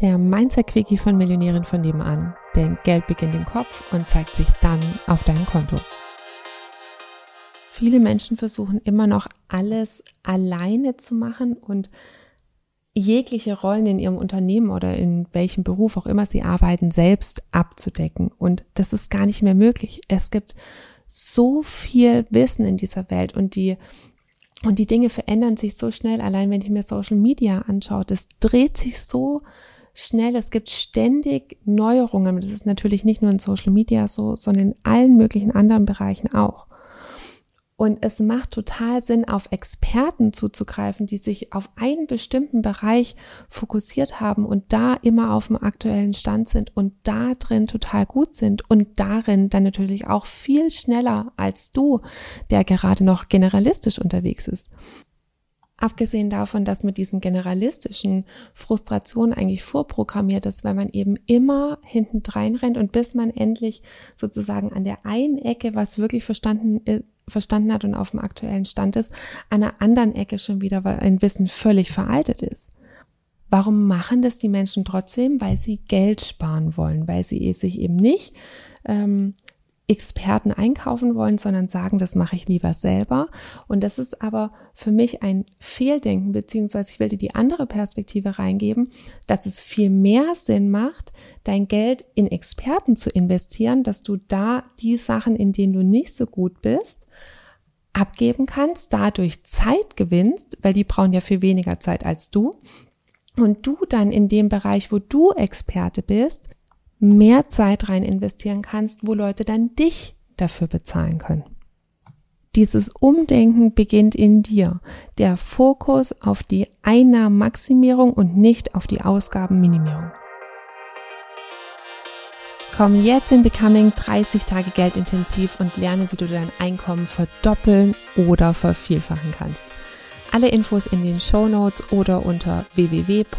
der Mindset-Quickie von Millionären von nebenan. Denn Geld beginnt im Kopf und zeigt sich dann auf deinem Konto. Viele Menschen versuchen immer noch alles alleine zu machen und jegliche Rollen in ihrem Unternehmen oder in welchem Beruf auch immer sie arbeiten, selbst abzudecken. Und das ist gar nicht mehr möglich. Es gibt so viel Wissen in dieser Welt und die und die Dinge verändern sich so schnell. Allein wenn ich mir Social Media anschaue, das dreht sich so schnell. Es gibt ständig Neuerungen. Das ist natürlich nicht nur in Social Media so, sondern in allen möglichen anderen Bereichen auch. Und es macht total Sinn, auf Experten zuzugreifen, die sich auf einen bestimmten Bereich fokussiert haben und da immer auf dem aktuellen Stand sind und da drin total gut sind und darin dann natürlich auch viel schneller als du, der gerade noch generalistisch unterwegs ist. Abgesehen davon, dass mit diesem generalistischen Frustration eigentlich vorprogrammiert ist, weil man eben immer hinten rennt und bis man endlich sozusagen an der einen Ecke, was wirklich verstanden, äh, verstanden hat und auf dem aktuellen Stand ist, an der anderen Ecke schon wieder, ein Wissen völlig veraltet ist. Warum machen das die Menschen trotzdem? Weil sie Geld sparen wollen, weil sie sich eben nicht ähm, Experten einkaufen wollen, sondern sagen, das mache ich lieber selber. Und das ist aber für mich ein Fehldenken, beziehungsweise ich will dir die andere Perspektive reingeben, dass es viel mehr Sinn macht, dein Geld in Experten zu investieren, dass du da die Sachen, in denen du nicht so gut bist, abgeben kannst, dadurch Zeit gewinnst, weil die brauchen ja viel weniger Zeit als du. Und du dann in dem Bereich, wo du Experte bist, mehr Zeit rein investieren kannst, wo Leute dann dich dafür bezahlen können. Dieses Umdenken beginnt in dir. Der Fokus auf die Einnahmenmaximierung und nicht auf die Ausgabenminimierung. Komm jetzt in Becoming 30 Tage Geldintensiv und lerne, wie du dein Einkommen verdoppeln oder vervielfachen kannst. Alle Infos in den Show Notes oder unter www.m-vn.de.